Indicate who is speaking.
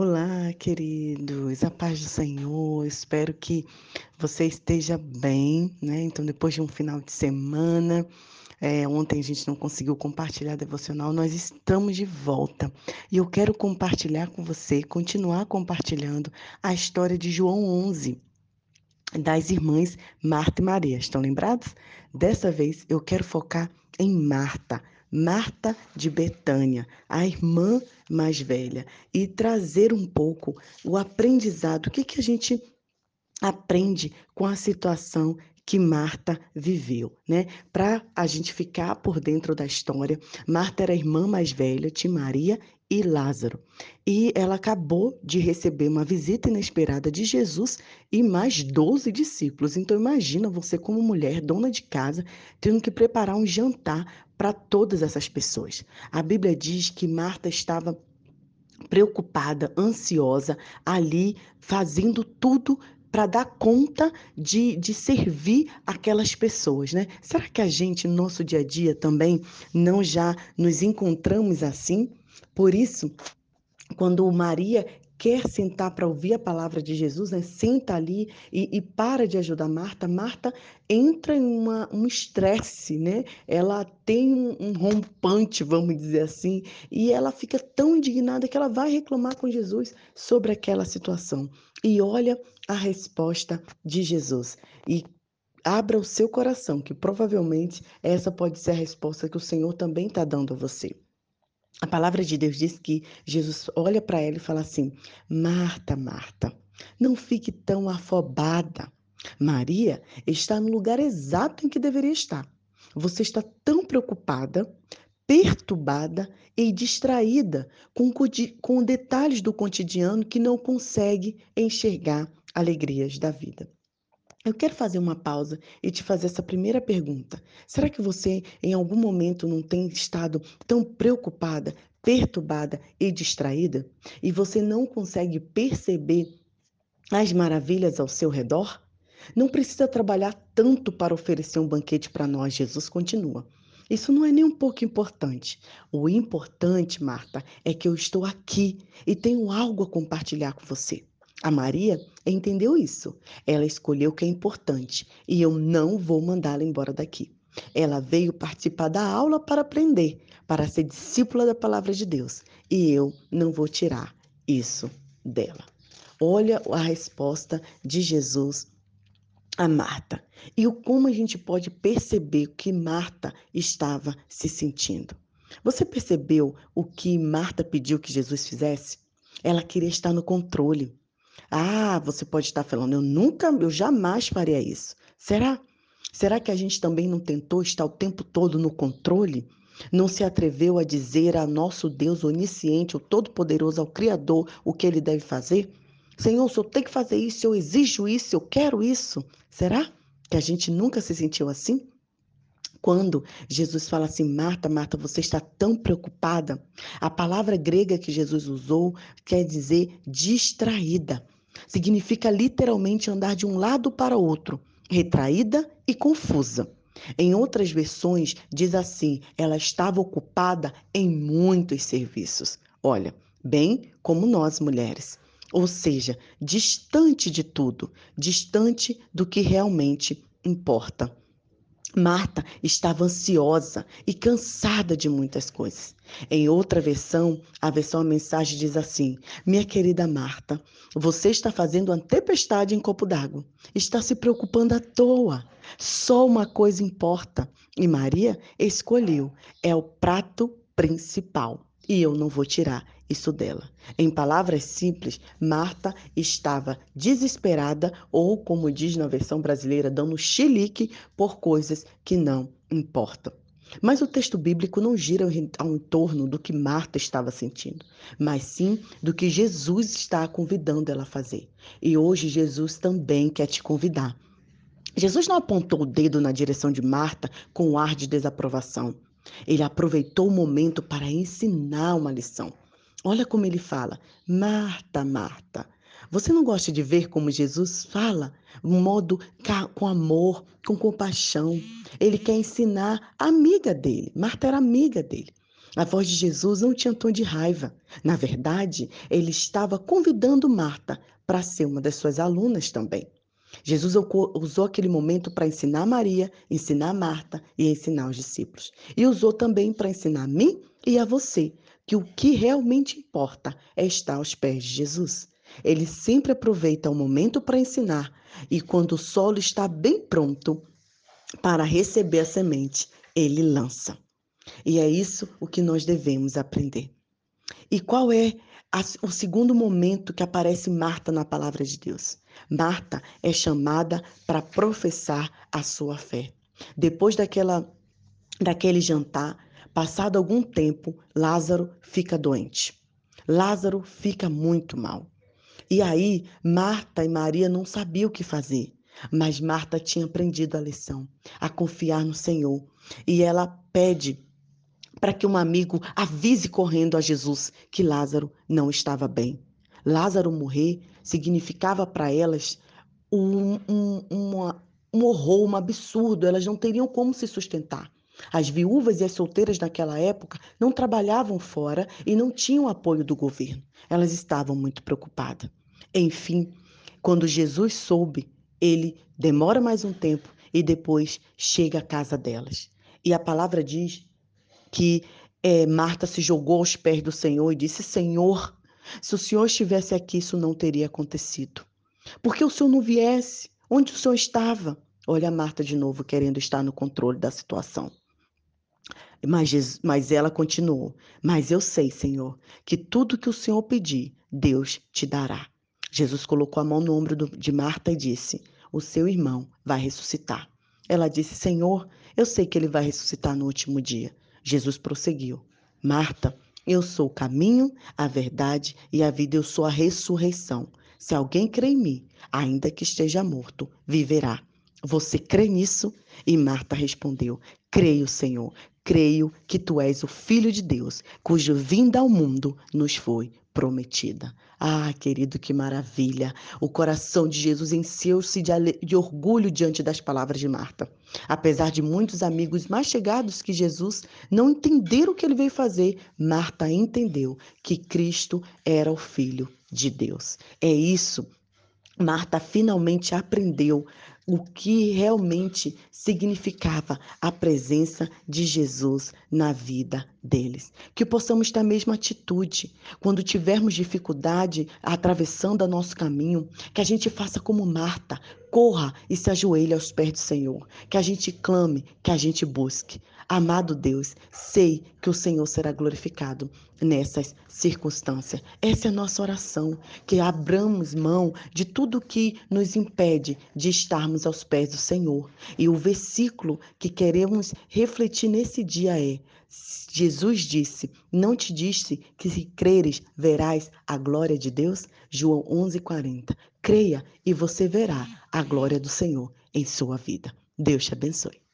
Speaker 1: Olá, queridos, a paz do Senhor. Espero que você esteja bem, né? Então, depois de um final de semana, é, ontem a gente não conseguiu compartilhar devocional, nós estamos de volta e eu quero compartilhar com você, continuar compartilhando a história de João 11 das irmãs Marta e Maria. Estão lembrados? Dessa vez eu quero focar em Marta Marta de Betânia, a irmã mais velha, e trazer um pouco o aprendizado, o que, que a gente aprende com a situação que Marta viveu, né? Para a gente ficar por dentro da história, Marta era a irmã mais velha de Maria e Lázaro. E ela acabou de receber uma visita inesperada de Jesus e mais 12 discípulos. Então imagina você como mulher, dona de casa, tendo que preparar um jantar para todas essas pessoas. A Bíblia diz que Marta estava preocupada, ansiosa, ali fazendo tudo para dar conta de, de servir aquelas pessoas, né? Será que a gente, no nosso dia a dia também, não já nos encontramos assim? Por isso, quando Maria quer sentar para ouvir a palavra de Jesus, né? senta ali e, e, para de ajudar Marta, Marta entra em uma, um estresse, né? Ela tem um, um, rompante, vamos dizer assim, e ela fica tão indignada que ela vai reclamar com Jesus sobre aquela situação. E olha a resposta de Jesus. E abra o seu coração, que provavelmente essa pode ser a resposta que o Senhor também está dando a você. A palavra de Deus diz que Jesus olha para ela e fala assim: Marta, Marta, não fique tão afobada. Maria está no lugar exato em que deveria estar. Você está tão preocupada, perturbada e distraída com, com detalhes do cotidiano que não consegue enxergar alegrias da vida. Eu quero fazer uma pausa e te fazer essa primeira pergunta. Será que você, em algum momento, não tem estado tão preocupada, perturbada e distraída? E você não consegue perceber as maravilhas ao seu redor? Não precisa trabalhar tanto para oferecer um banquete para nós, Jesus continua. Isso não é nem um pouco importante. O importante, Marta, é que eu estou aqui e tenho algo a compartilhar com você. A Maria entendeu isso. Ela escolheu o que é importante e eu não vou mandá-la embora daqui. Ela veio participar da aula para aprender, para ser discípula da palavra de Deus. E eu não vou tirar isso dela. Olha a resposta de Jesus a Marta. E o como a gente pode perceber que Marta estava se sentindo. Você percebeu o que Marta pediu que Jesus fizesse? Ela queria estar no controle. Ah, você pode estar falando, eu nunca, eu jamais faria isso. Será? Será que a gente também não tentou estar o tempo todo no controle? Não se atreveu a dizer a nosso Deus onisciente, o Todo-Poderoso, ao Criador, o que ele deve fazer? Senhor, o Senhor tem que fazer isso, eu exijo isso, eu quero isso. Será que a gente nunca se sentiu assim? Quando Jesus fala assim, Marta, Marta, você está tão preocupada, a palavra grega que Jesus usou quer dizer distraída. Significa literalmente andar de um lado para outro, retraída e confusa. Em outras versões, diz assim: ela estava ocupada em muitos serviços. Olha, bem como nós mulheres. Ou seja, distante de tudo, distante do que realmente importa. Marta estava ansiosa e cansada de muitas coisas. Em outra versão, a versão a mensagem diz assim: Minha querida Marta, você está fazendo uma tempestade em copo d'água. Está se preocupando à toa. Só uma coisa importa. E Maria escolheu: é o prato principal. E eu não vou tirar isso dela. Em palavras simples, Marta estava desesperada ou, como diz na versão brasileira, dando chilique por coisas que não importam. Mas o texto bíblico não gira ao entorno do que Marta estava sentindo, mas sim do que Jesus está convidando ela a fazer. E hoje Jesus também quer te convidar. Jesus não apontou o dedo na direção de Marta com um ar de desaprovação. Ele aproveitou o momento para ensinar uma lição. Olha como ele fala: Marta, Marta. Você não gosta de ver como Jesus fala? Um modo com amor, com compaixão. Ele quer ensinar a amiga dele. Marta era amiga dele. A voz de Jesus não tinha tom de raiva. Na verdade, ele estava convidando Marta para ser uma das suas alunas também. Jesus usou aquele momento para ensinar Maria, ensinar Marta e ensinar os discípulos. E usou também para ensinar a mim e a você que o que realmente importa é estar aos pés de Jesus. Ele sempre aproveita o momento para ensinar e quando o solo está bem pronto para receber a semente, ele lança. E é isso o que nós devemos aprender. E qual é o segundo momento que aparece Marta na palavra de Deus? Marta é chamada para professar a sua fé. Depois daquela, daquele jantar, passado algum tempo, Lázaro fica doente. Lázaro fica muito mal. E aí, Marta e Maria não sabiam o que fazer. Mas Marta tinha aprendido a lição, a confiar no Senhor. E ela pede para que um amigo avise correndo a Jesus que Lázaro não estava bem. Lázaro morrer significava para elas um, um, um horror, um absurdo. Elas não teriam como se sustentar. As viúvas e as solteiras naquela época não trabalhavam fora e não tinham apoio do governo. Elas estavam muito preocupadas. Enfim, quando Jesus soube, ele demora mais um tempo e depois chega à casa delas. E a palavra diz que é, Marta se jogou aos pés do Senhor e disse: Senhor, se o Senhor estivesse aqui, isso não teria acontecido. Porque o Senhor não viesse? Onde o Senhor estava? Olha a Marta de novo querendo estar no controle da situação. Mas, mas ela continuou: Mas eu sei, Senhor, que tudo que o Senhor pedir, Deus te dará. Jesus colocou a mão no ombro de Marta e disse: O seu irmão vai ressuscitar. Ela disse: Senhor, eu sei que ele vai ressuscitar no último dia. Jesus prosseguiu: Marta, eu sou o caminho, a verdade e a vida, eu sou a ressurreição. Se alguém crê em mim, ainda que esteja morto, viverá. Você crê nisso? E Marta respondeu: Creio, Senhor. Creio que tu és o Filho de Deus, cuja vinda ao mundo nos foi prometida. Ah, querido, que maravilha! O coração de Jesus encheu-se de, de, orgulho diante das palavras de Marta. Apesar de muitos amigos mais chegados que Jesus não entenderam o que ele veio fazer, Marta entendeu que Cristo era o Filho de Deus. É isso. Marta finalmente aprendeu o que realmente significava a presença de Jesus na vida deles. Que possamos ter a mesma atitude quando tivermos dificuldade atravessando o nosso caminho, que a gente faça como Marta, corra e se ajoelhe aos pés do Senhor, que a gente clame, que a gente busque. Amado Deus, sei que o Senhor será glorificado nessas circunstâncias. Essa é a nossa oração, que abramos mão de tudo que nos impede de estarmos aos pés do Senhor. E o versículo que queremos refletir nesse dia é: Jesus disse: Não te disse que se creres verás a glória de Deus? João 11:40. Creia e você verá a glória do Senhor em sua vida. Deus te abençoe.